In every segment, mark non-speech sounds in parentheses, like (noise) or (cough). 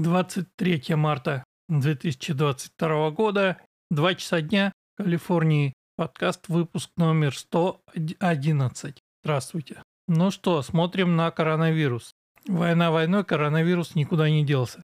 23 марта 2022 года, 2 часа дня, Калифорнии, подкаст, выпуск номер 111. Здравствуйте. Ну что, смотрим на коронавирус. Война войной, коронавирус никуда не делся.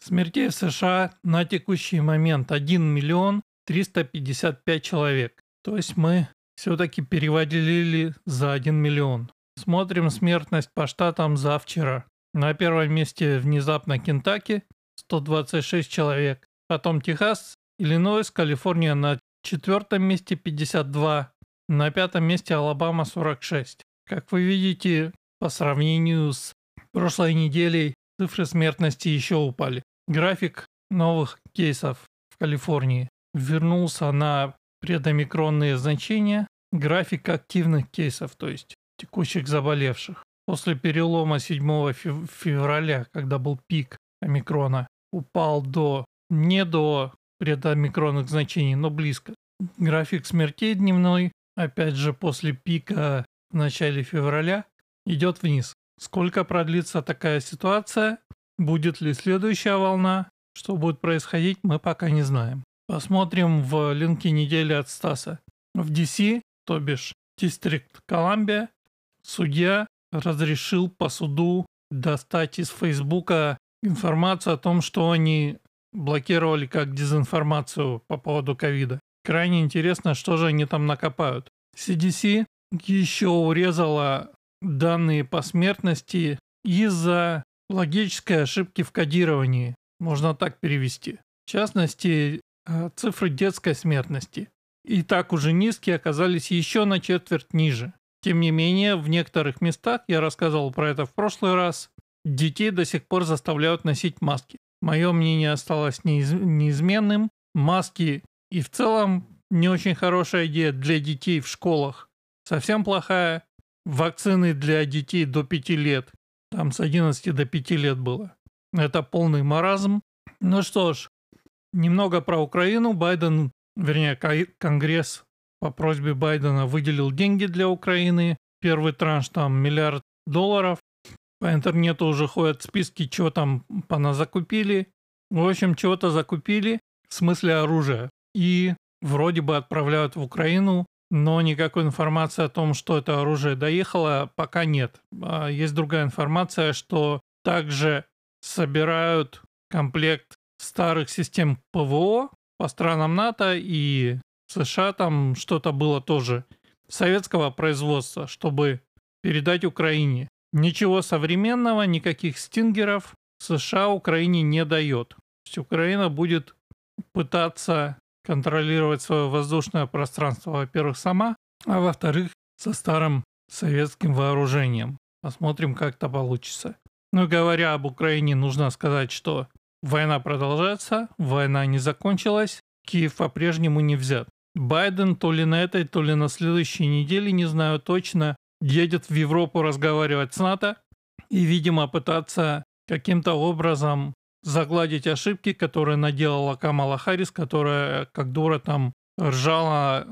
Смертей в США на текущий момент 1 миллион 355 человек. То есть мы все-таки переводили за 1 миллион. Смотрим смертность по штатам за вчера. На первом месте внезапно Кентаки 126 человек. Потом Техас, Иллинойс, Калифорния на четвертом месте 52. На пятом месте Алабама 46. Как вы видите, по сравнению с прошлой неделей цифры смертности еще упали. График новых кейсов в Калифорнии вернулся на предомикронные значения. График активных кейсов, то есть текущих заболевших. После перелома 7 февраля, когда был пик омикрона, упал до не до предомикронных значений, но близко. График смертей дневной, опять же после пика в начале февраля, идет вниз. Сколько продлится такая ситуация? Будет ли следующая волна? Что будет происходить, мы пока не знаем. Посмотрим в линке недели от Стаса. В DC, то бишь Дистрикт Колумбия, судья разрешил по суду достать из Фейсбука информацию о том, что они блокировали как дезинформацию по поводу ковида. Крайне интересно, что же они там накопают. CDC еще урезала данные по смертности из-за логической ошибки в кодировании. Можно так перевести. В частности, э, цифры детской смертности. И так уже низкие оказались еще на четверть ниже. Тем не менее, в некоторых местах, я рассказывал про это в прошлый раз, детей до сих пор заставляют носить маски. Мое мнение осталось неиз, неизменным. Маски и в целом не очень хорошая идея для детей в школах. Совсем плохая. Вакцины для детей до 5 лет. Там с 11 до 5 лет было. Это полный маразм. Ну что ж, немного про Украину. Байден, вернее, Конгресс по просьбе Байдена выделил деньги для Украины. Первый транш там миллиард долларов. По интернету уже ходят списки, что там закупили. В общем, чего-то закупили, в смысле оружия. И вроде бы отправляют в Украину, но никакой информации о том, что это оружие доехало, пока нет. А есть другая информация, что также собирают комплект старых систем ПВО по странам НАТО и США там что-то было тоже советского производства, чтобы передать Украине. Ничего современного, никаких стингеров США Украине не дает. То есть Украина будет пытаться контролировать свое воздушное пространство, во-первых, сама, а во-вторых, со старым советским вооружением. Посмотрим, как это получится. Ну и говоря об Украине, нужно сказать, что война продолжается, война не закончилась, Киев по-прежнему не взят. Байден то ли на этой, то ли на следующей неделе, не знаю точно, едет в Европу разговаривать с НАТО и, видимо, пытаться каким-то образом загладить ошибки, которые наделала Камала Харрис, которая как дура там ржала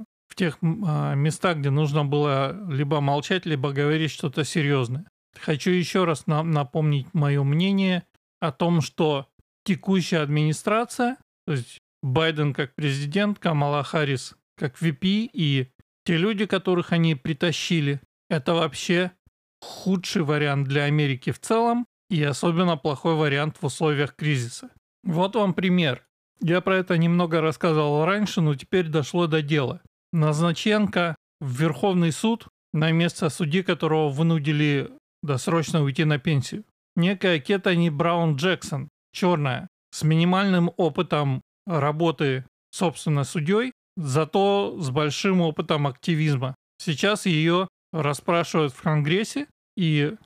э, в тех э, местах, где нужно было либо молчать, либо говорить что-то серьезное. Хочу еще раз на напомнить мое мнение о том, что текущая администрация, то есть Байден как президент, Камала Харрис как VP и те люди, которых они притащили, это вообще худший вариант для Америки в целом и особенно плохой вариант в условиях кризиса. Вот вам пример. Я про это немного рассказывал раньше, но теперь дошло до дела. Назначенко в Верховный суд на место судьи, которого вынудили досрочно уйти на пенсию. Некая Кетани Браун Джексон, черная, с минимальным опытом работы, собственно, судьей, зато с большим опытом активизма. Сейчас ее расспрашивают в Конгрессе, и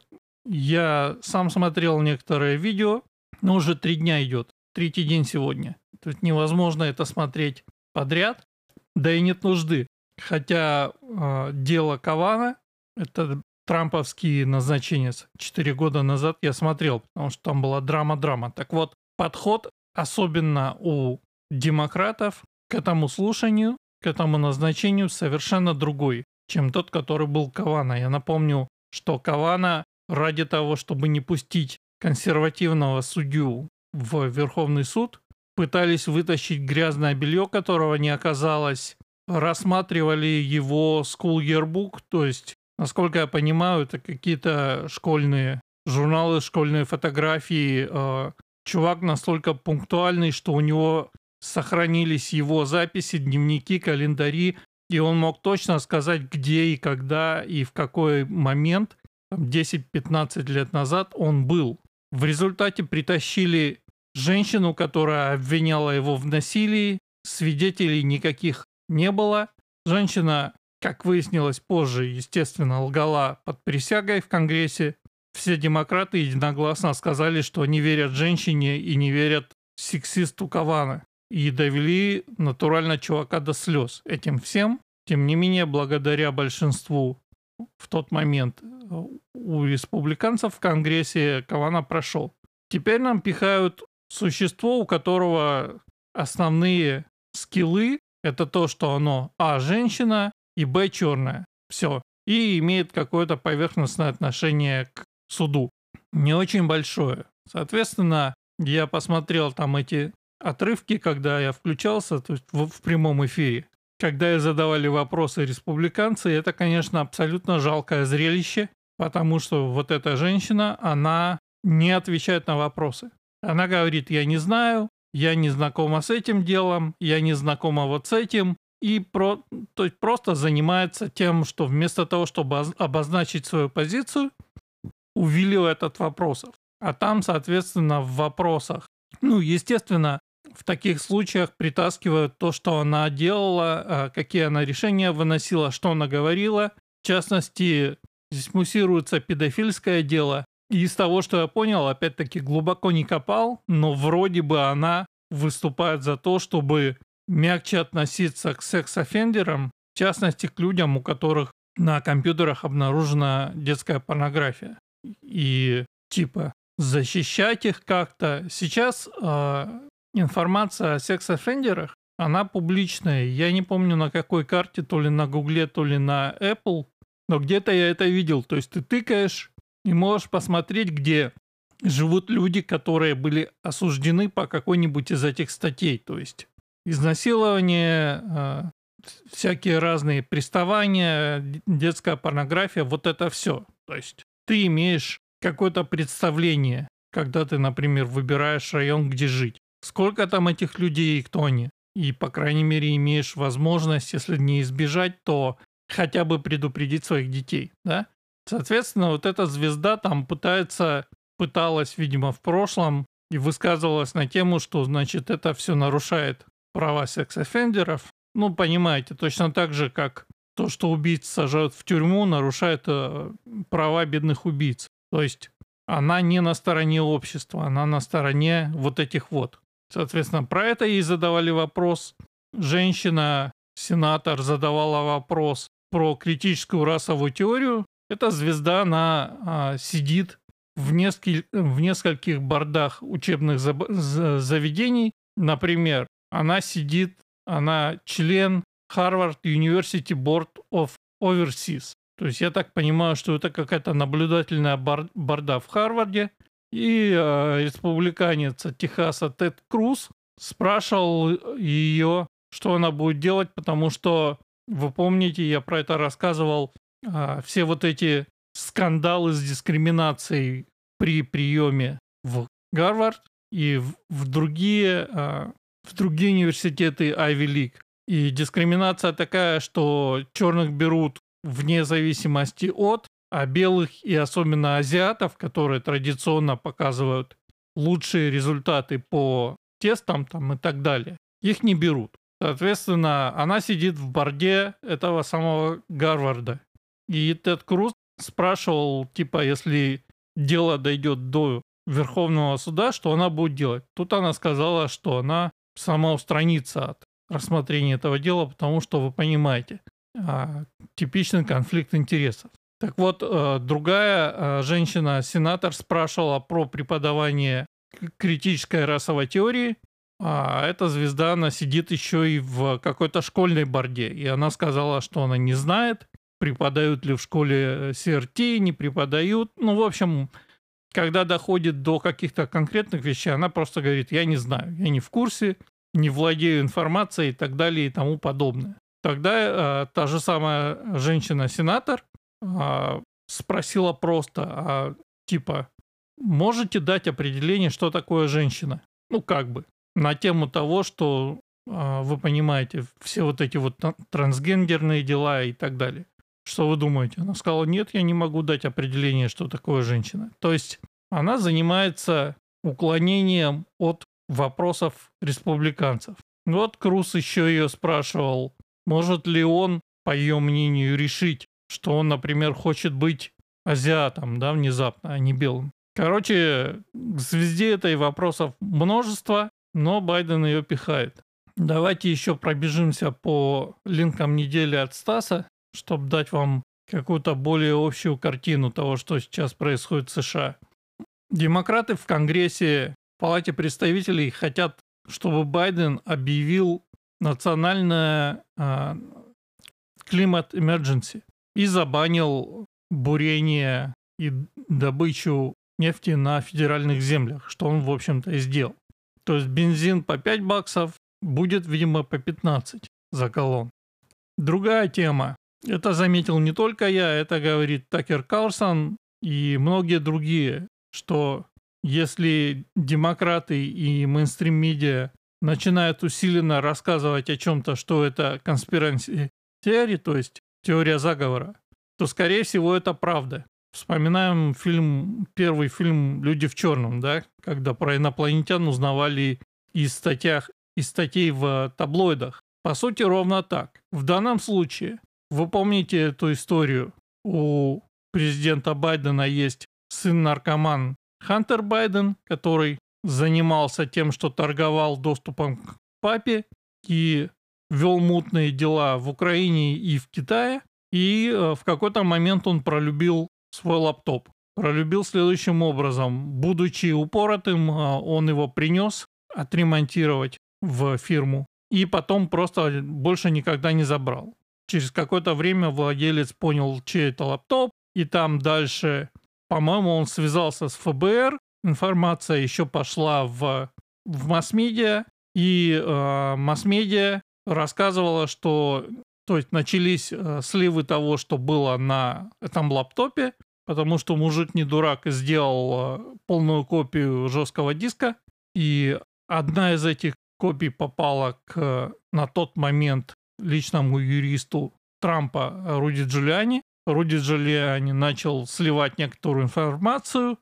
я сам смотрел некоторые видео, но уже три дня идет, третий день сегодня. Тут невозможно это смотреть подряд, да и нет нужды. Хотя э, дело Кавана, это трамповский назначенец, четыре года назад я смотрел, потому что там была драма-драма. Так вот, подход, особенно у демократов к этому слушанию, к этому назначению совершенно другой, чем тот, который был Кавана. Я напомню, что Кавана ради того, чтобы не пустить консервативного судью в Верховный суд, пытались вытащить грязное белье, которого не оказалось, рассматривали его school yearbook, то есть, насколько я понимаю, это какие-то школьные журналы, школьные фотографии. Э, чувак настолько пунктуальный, что у него сохранились его записи, дневники, календари, и он мог точно сказать, где и когда и в какой момент, 10-15 лет назад, он был. В результате притащили женщину, которая обвиняла его в насилии, свидетелей никаких не было. Женщина, как выяснилось позже, естественно, лгала под присягой в Конгрессе. Все демократы единогласно сказали, что не верят женщине и не верят сексисту Кавана и довели натурально чувака до слез этим всем. Тем не менее, благодаря большинству в тот момент э, у республиканцев в Конгрессе Кавана прошел. Теперь нам пихают существо, у которого основные скиллы это то, что оно а женщина и б черная. Все. И имеет какое-то поверхностное отношение к суду. Не очень большое. Соответственно, я посмотрел там эти отрывки, когда я включался, то есть в, в прямом эфире. Когда я задавали вопросы республиканцы, это, конечно, абсолютно жалкое зрелище, потому что вот эта женщина, она не отвечает на вопросы. Она говорит, я не знаю, я не знакома с этим делом, я не знакома вот с этим, и про, то есть просто занимается тем, что вместо того, чтобы обозначить свою позицию, увиливает от вопросов. А там, соответственно, в вопросах, ну, естественно, в таких случаях притаскивают то, что она делала, а, какие она решения выносила, что она говорила. В частности, здесь муссируется педофильское дело. И из того, что я понял, опять-таки глубоко не копал, но вроде бы она выступает за то, чтобы мягче относиться к секс-офендерам, в частности к людям, у которых на компьютерах обнаружена детская порнография. И типа защищать их как-то. Сейчас э, информация о секс-офендерах, она публичная. Я не помню на какой карте, то ли на Гугле, то ли на Apple, но где-то я это видел. То есть ты тыкаешь и можешь посмотреть, где живут люди, которые были осуждены по какой-нибудь из этих статей. То есть изнасилование, э, всякие разные приставания, детская порнография, вот это все. То есть ты имеешь какое-то представление, когда ты, например, выбираешь район, где жить сколько там этих людей и кто они. И, по крайней мере, имеешь возможность, если не избежать, то хотя бы предупредить своих детей, да? Соответственно, вот эта звезда там пытается, пыталась, видимо, в прошлом и высказывалась на тему, что, значит, это все нарушает права секс-офендеров. Ну, понимаете, точно так же, как то, что убийц сажают в тюрьму, нарушает э, права бедных убийц. То есть она не на стороне общества, она на стороне вот этих вот. Соответственно, про это ей задавали вопрос. Женщина, сенатор, задавала вопрос про критическую расовую теорию. Эта звезда, она а, сидит в, несколь, в нескольких бордах учебных заведений. Например, она сидит, она член Harvard University Board of Overseas. То есть я так понимаю, что это какая-то наблюдательная борда в Харварде. И э, республиканец Техаса Тед Круз спрашивал ее, что она будет делать, потому что, вы помните, я про это рассказывал, э, все вот эти скандалы с дискриминацией при приеме в Гарвард и в, в другие э, в другие университеты Ivy League. И дискриминация такая, что черных берут вне зависимости от а белых и особенно азиатов, которые традиционно показывают лучшие результаты по тестам там и так далее, их не берут. Соответственно, она сидит в борде этого самого Гарварда. И Тед Круз спрашивал, типа, если дело дойдет до Верховного суда, что она будет делать. Тут она сказала, что она сама устранится от рассмотрения этого дела, потому что, вы понимаете, а, типичный конфликт интересов. Так вот, э, другая э, женщина-сенатор спрашивала про преподавание критической расовой теории, а эта звезда, она сидит еще и в какой-то школьной борде. И она сказала, что она не знает, преподают ли в школе CRT, не преподают. Ну, в общем, когда доходит до каких-то конкретных вещей, она просто говорит, я не знаю, я не в курсе, не владею информацией и так далее и тому подобное. Тогда э, та же самая женщина-сенатор э, спросила просто, а, типа, можете дать определение, что такое женщина? Ну, как бы, на тему того, что э, вы понимаете, все вот эти вот трансгендерные дела и так далее. Что вы думаете? Она сказала, нет, я не могу дать определение, что такое женщина. То есть она занимается уклонением от вопросов республиканцев. Вот Круз еще ее спрашивал, может ли он, по ее мнению, решить, что он, например, хочет быть азиатом, да, внезапно, а не белым. Короче, к звезде этой вопросов множество, но Байден ее пихает. Давайте еще пробежимся по линкам недели от Стаса, чтобы дать вам какую-то более общую картину того, что сейчас происходит в США. Демократы в Конгрессе, в Палате представителей хотят, чтобы Байден объявил национальное э, климат emergency и забанил бурение и добычу нефти на федеральных землях, что он, в общем-то, и сделал. То есть бензин по 5 баксов будет, видимо, по 15 за колонн. Другая тема. Это заметил не только я, это говорит Такер Карлсон и многие другие что если демократы и мейнстрим-медиа начинают усиленно рассказывать о чем-то, что это конспиранси теория, то есть теория заговора, то, скорее всего, это правда. Вспоминаем фильм, первый фильм «Люди в черном», да, когда про инопланетян узнавали из, статьях, из статей в таблоидах. По сути, ровно так. В данном случае, вы помните эту историю, у президента Байдена есть сын-наркоман Хантер Байден, который занимался тем, что торговал доступом к папе и вел мутные дела в Украине и в Китае. И э, в какой-то момент он пролюбил свой лаптоп. Пролюбил следующим образом. Будучи упоротым, э, он его принес отремонтировать в фирму. И потом просто больше никогда не забрал. Через какое-то время владелец понял, чей это лаптоп. И там дальше по-моему, он связался с ФБР, информация еще пошла в, в масс-медиа, и э, масс-медиа рассказывала, что то есть начались э, сливы того, что было на этом лаптопе, потому что мужик не дурак и сделал э, полную копию жесткого диска, и одна из этих копий попала к на тот момент личному юристу Трампа Руди Джулиани, Руди Джулиани начал сливать некоторую информацию,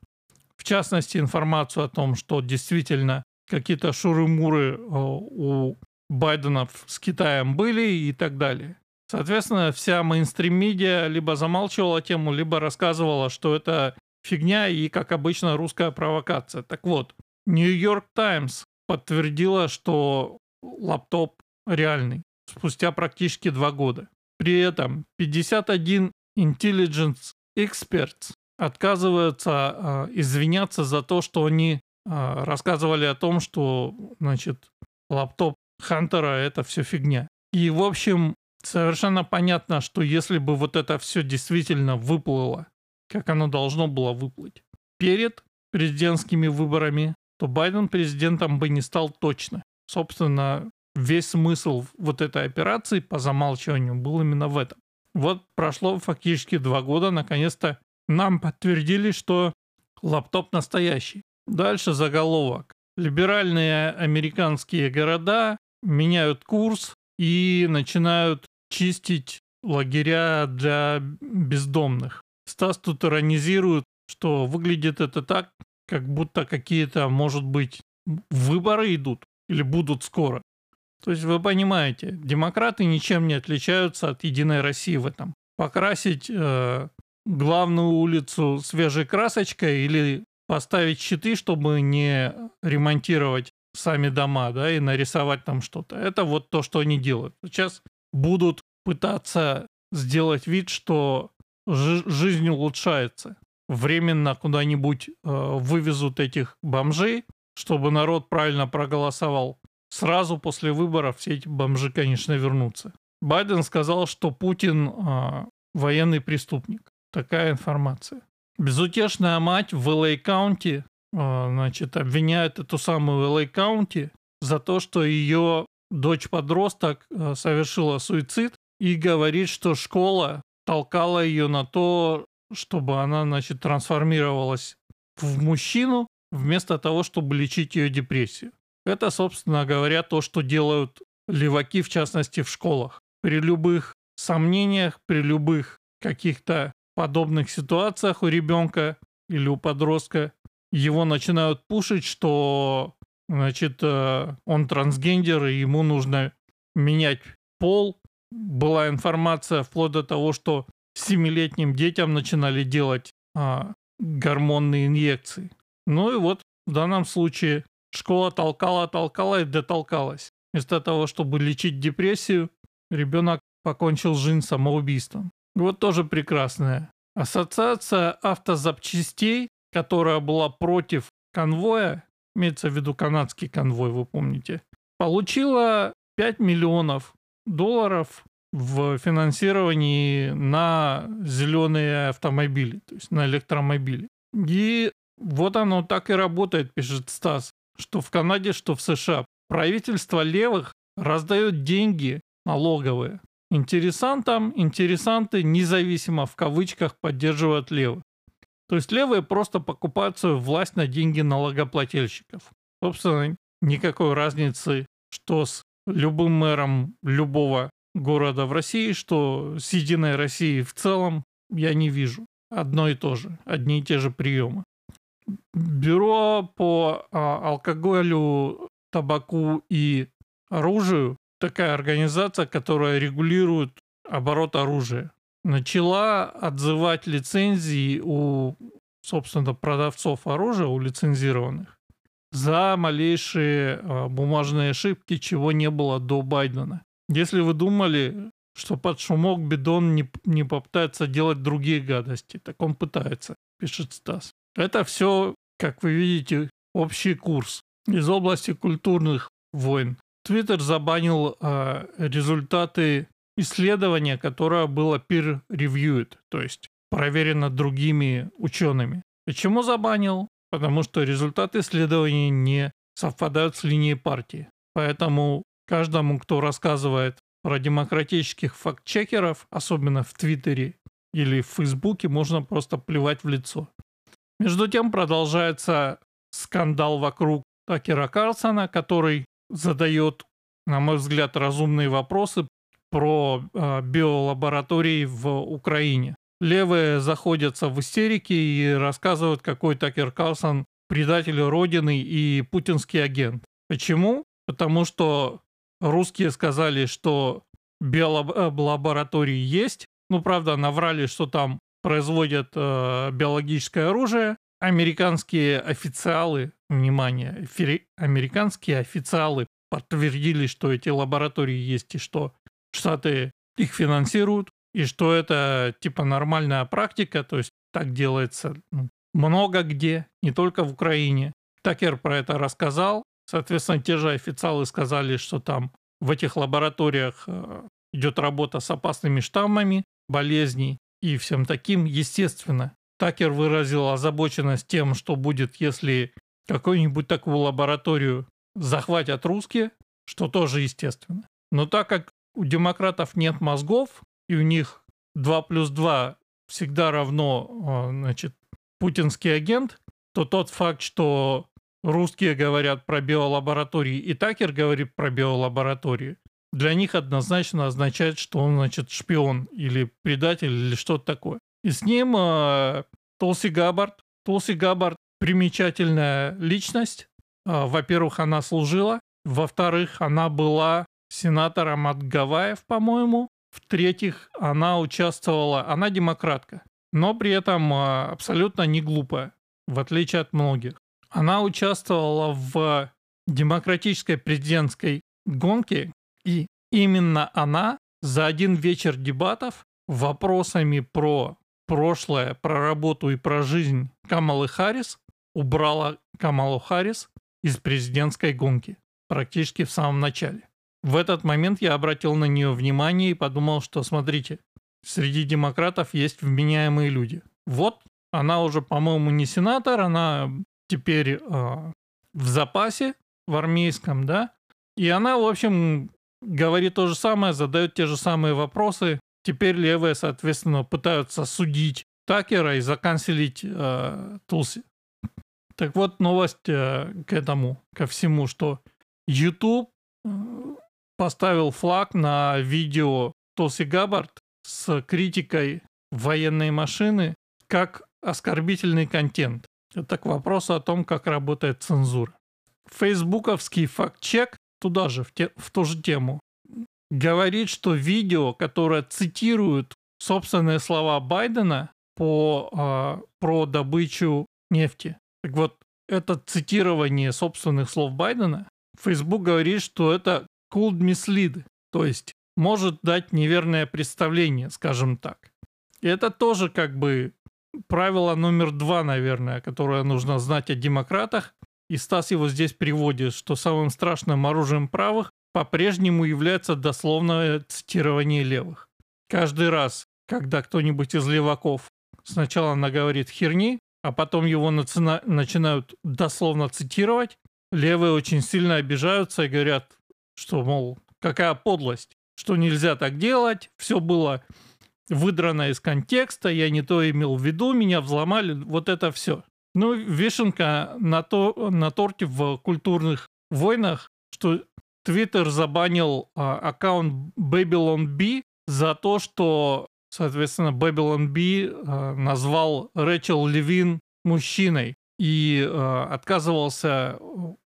в частности, информацию о том, что действительно какие-то шуры-муры э, у Байдена с Китаем были и так далее. Соответственно, вся мейнстрим-медиа либо замалчивала тему, либо рассказывала, что это фигня и, как обычно, русская провокация. Так вот, Нью-Йорк Таймс подтвердила, что лаптоп реальный спустя практически два года. При этом 51 Intelligence Experts отказываются э, извиняться за то, что они э, рассказывали о том, что, значит, лаптоп Хантера это все фигня. И, в общем, совершенно понятно, что если бы вот это все действительно выплыло, как оно должно было выплыть, перед президентскими выборами, то Байден президентом бы не стал точно. Собственно, весь смысл вот этой операции по замалчиванию был именно в этом. Вот прошло фактически два года, наконец-то нам подтвердили, что лаптоп настоящий. Дальше заголовок. Либеральные американские города меняют курс и начинают чистить лагеря для бездомных. Стас тут иронизирует, что выглядит это так, как будто какие-то, может быть, выборы идут или будут скоро. То есть вы понимаете, демократы ничем не отличаются от Единой России в этом. Покрасить э, главную улицу свежей красочкой или поставить щиты, чтобы не ремонтировать сами дома, да, и нарисовать там что-то. Это вот то, что они делают. Сейчас будут пытаться сделать вид, что жизнь улучшается. Временно куда-нибудь э, вывезут этих бомжей, чтобы народ правильно проголосовал. Сразу после выборов все эти бомжи, конечно, вернутся. Байден сказал, что Путин э, военный преступник. Такая информация. Безутешная мать в L.A. County, значит, обвиняет эту самую L.A. County за то, что ее дочь-подросток а, совершила суицид и говорит, что школа толкала ее на то, чтобы она, значит, трансформировалась в мужчину, вместо того, чтобы лечить ее депрессию. Это, собственно говоря, то, что делают леваки, в частности, в школах. При любых сомнениях, при любых каких-то подобных ситуациях у ребенка или у подростка его начинают пушить, что значит, э, он трансгендер, и ему нужно менять пол. Была информация вплоть до того, что семилетним детям начинали делать а, гормонные инъекции. Ну и вот в данном случае школа толкала, толкала и дотолкалась. Вместо того, чтобы лечить депрессию, ребенок покончил жизнь самоубийством. Вот тоже прекрасная. Ассоциация автозапчастей, которая была против конвоя, имеется в виду канадский конвой, вы помните, получила 5 миллионов долларов в финансировании на зеленые автомобили, то есть на электромобили. И вот оно так и работает, пишет Стас, что в Канаде, что в США. Правительство левых раздает деньги налоговые. Интересантам интересанты независимо в кавычках поддерживают левых. То есть левые просто покупают свою власть на деньги налогоплательщиков. Собственно, никакой разницы, что с любым мэром любого города в России, что с Единой Россией в целом, я не вижу. Одно и то же, одни и те же приемы. Бюро по а, алкоголю, табаку и оружию такая организация, которая регулирует оборот оружия. Начала отзывать лицензии у, собственно, продавцов оружия, у лицензированных, за малейшие а, бумажные ошибки, чего не было до Байдена. Если вы думали, что под шумок Бидон не, не попытается делать другие гадости, так он пытается, пишет Стас. Это все, как вы видите, общий курс из области культурных войн. Твиттер забанил э, результаты исследования, которое было peer-reviewed, то есть проверено другими учеными. Почему забанил? Потому что результаты исследования не совпадают с линией партии. Поэтому каждому, кто рассказывает про демократических факт-чекеров, особенно в Твиттере или в Фейсбуке, можно просто плевать в лицо. Между тем продолжается скандал вокруг Такера Карлсона, который задает, на мой взгляд, разумные вопросы про э, биолаборатории в Украине. Левые заходятся в истерике и рассказывают, какой Такер Карлсон предатель Родины и путинский агент. Почему? Потому что русские сказали, что биолаборатории есть. Ну, правда, наврали, что там производят э, биологическое оружие. Американские официалы, внимание, американские официалы подтвердили, что эти лаборатории есть и что Штаты их финансируют, и что это типа нормальная практика, то есть так делается ну, много где, не только в Украине. Такер про это рассказал. Соответственно, те же официалы сказали, что там в этих лабораториях э, идет работа с опасными штаммами болезней, и всем таким, естественно, Такер выразил озабоченность тем, что будет, если какую-нибудь такую лабораторию захватят русские, что тоже естественно. Но так как у демократов нет мозгов, и у них 2 плюс 2 всегда равно, а, значит, путинский агент, то тот факт, что русские говорят про биолаборатории и Такер говорит про биолаборатории, для них однозначно означает, что он, значит, шпион или предатель или что-то такое. И с ним э, Толси Габбард. Толси Габбард примечательная личность. Э, во-первых, она служила. Во-вторых, она была сенатором от Гавайев, по-моему. В-третьих, она участвовала, она демократка, но при этом э, абсолютно не глупая, в отличие от многих. Она участвовала в демократической президентской гонке, и именно она за один вечер дебатов вопросами про прошлое, про работу и про жизнь Камалы Харрис убрала Камалу Харрис из президентской гонки практически в самом начале. В этот момент я обратил на нее внимание и подумал, что смотрите, среди демократов есть вменяемые люди. Вот Она уже, по-моему, не сенатор, она теперь э, в запасе, в армейском, да. И она, в общем, говорит то же самое, задает те же самые вопросы. Теперь левые, соответственно, пытаются судить Такера и заканцелить э, Тулси. Так вот, новость э, к этому, ко всему, что YouTube э, поставил флаг на видео Толси Габбард с критикой военной машины как оскорбительный контент. Это к вопросу о том, как работает цензура. Фейсбуковский факт-чек туда же, в, те, в ту же тему, говорит, что видео, которое цитирует собственные слова Байдена по, э, про добычу нефти. Так вот, это цитирование собственных слов Байдена, Facebook говорит, что это could mislead, то есть может дать неверное представление, скажем так. И это тоже как бы правило номер два, наверное, которое нужно знать о демократах. И Стас его здесь приводит, что самым страшным оружием правых по-прежнему является дословное цитирование левых. Каждый раз, когда кто-нибудь из леваков сначала наговорит херни, а потом его начинают дословно цитировать, левые очень сильно обижаются и говорят, что, мол, какая подлость, что нельзя так делать, все было выдрано из контекста, я не то имел в виду, меня взломали, вот это все. Ну, вишенка на, то, на торте в культурных войнах, что Твиттер забанил а, аккаунт Babylon B за то, что, соответственно, Babylon B а, назвал Рэчел Левин мужчиной и а, отказывался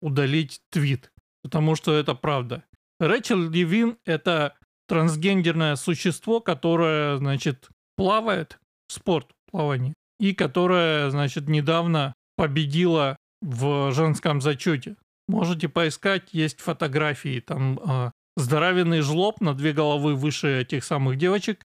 удалить твит, потому что это правда. Рэчел Левин — это трансгендерное существо, которое, значит, плавает, спорт плавание, и которое, значит, недавно победила в женском зачете. Можете поискать, есть фотографии, там э, здоровенный жлоб на две головы выше этих самых девочек.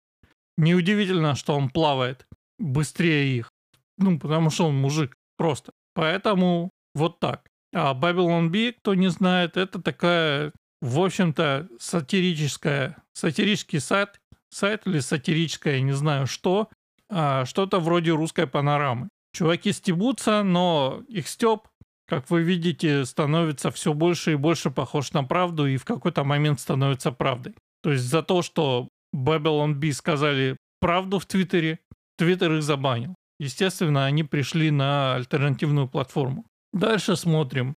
Неудивительно, что он плавает быстрее их. Ну, потому что он мужик просто. Поэтому вот так. А Babylon B, кто не знает, это такая в общем-то, сатирическая, сатирический сайт, сайт или сатирическое, не знаю что, а, что-то вроде русской панорамы. Чуваки стебутся, но их стеб, как вы видите, становится все больше и больше похож на правду и в какой-то момент становится правдой. То есть за то, что Babylon B сказали правду в Твиттере, Твиттер их забанил. Естественно, они пришли на альтернативную платформу. Дальше смотрим.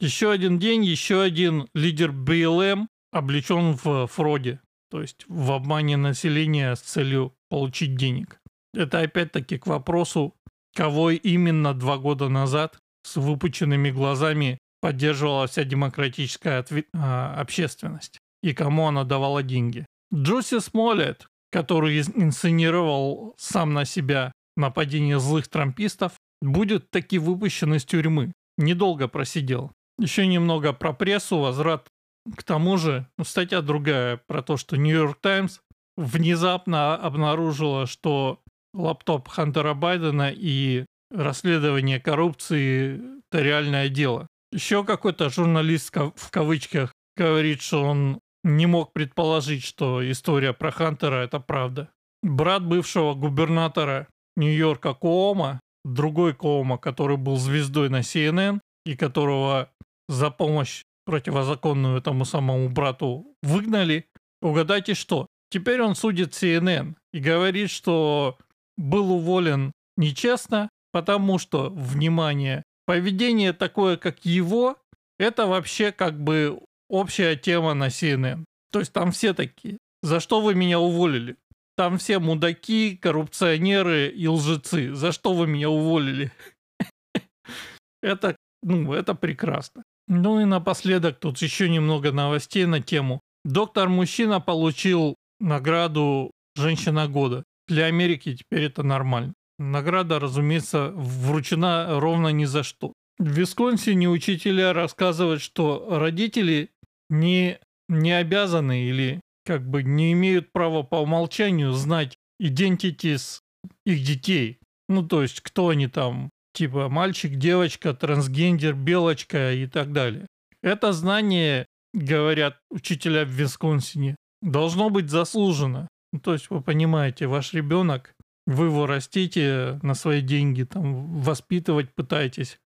Еще один день, еще один лидер БЛМ облечен в фроде, то есть в обмане населения с целью получить денег. Это опять-таки к вопросу, кого именно два года назад с выпученными глазами поддерживала вся демократическая отве- а, общественность и кому она давала деньги. Джуси Смолет, который инсценировал сам на себя нападение злых трампистов, будет таки выпущен из тюрьмы. Недолго просидел. Еще немного про прессу, возврат к тому же, ну, статья другая про то, что Нью-Йорк Таймс внезапно обнаружила, что лаптоп Хантера Байдена и расследование коррупции – это реальное дело. Еще какой-то журналист в кавычках говорит, что он не мог предположить, что история про Хантера – это правда. Брат бывшего губернатора Нью-Йорка Коома, другой Коома, который был звездой на CNN и которого за помощь противозаконную этому самому брату выгнали. Угадайте что? Теперь он судит CNN и говорит, что был уволен нечестно, потому что, внимание, поведение такое, как его, это вообще как бы общая тема на CNN. То есть там все такие. За что вы меня уволили? Там все мудаки, коррупционеры и лжецы. За что вы меня уволили? (laughs) Это, ну, это прекрасно. Ну и напоследок тут еще немного новостей на тему. Доктор-мужчина получил награду «Женщина года». Для Америки теперь это нормально. Награда, разумеется, вручена ровно ни за что. В Висконсине учителя рассказывают, что родители не, не обязаны или как бы не имеют права по умолчанию знать идентитис их детей. Ну, то есть, кто они там, типа мальчик, девочка, трансгендер, белочка и так далее. Это знание, говорят учителя в Висконсине, должно быть заслужено. Ну, то есть вы понимаете, ваш ребенок вы его растите на свои деньги, там, воспитывать пытаетесь.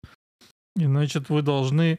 И, значит, вы должны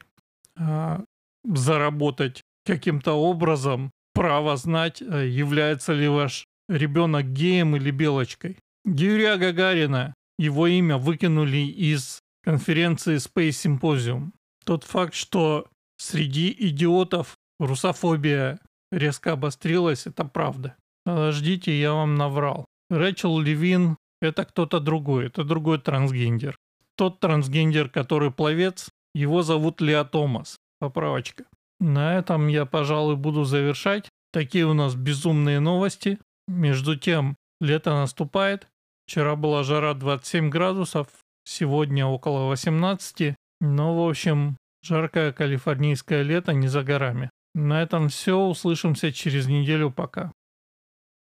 а, заработать каким-то образом право знать, а, является ли ваш ребенок геем или белочкой. Юрия Гагарина, его имя выкинули из конференции Space Symposium. Тот факт, что среди идиотов русофобия резко обострилась, это правда. Подождите, я вам наврал. Рэчел Левин – это кто-то другой, это другой трансгендер. Тот трансгендер, который пловец, его зовут Лео Томас. Поправочка. На этом я, пожалуй, буду завершать. Такие у нас безумные новости. Между тем, лето наступает. Вчера была жара 27 градусов, сегодня около 18. Но, в общем, жаркое калифорнийское лето не за горами. На этом все. Услышимся через неделю. Пока.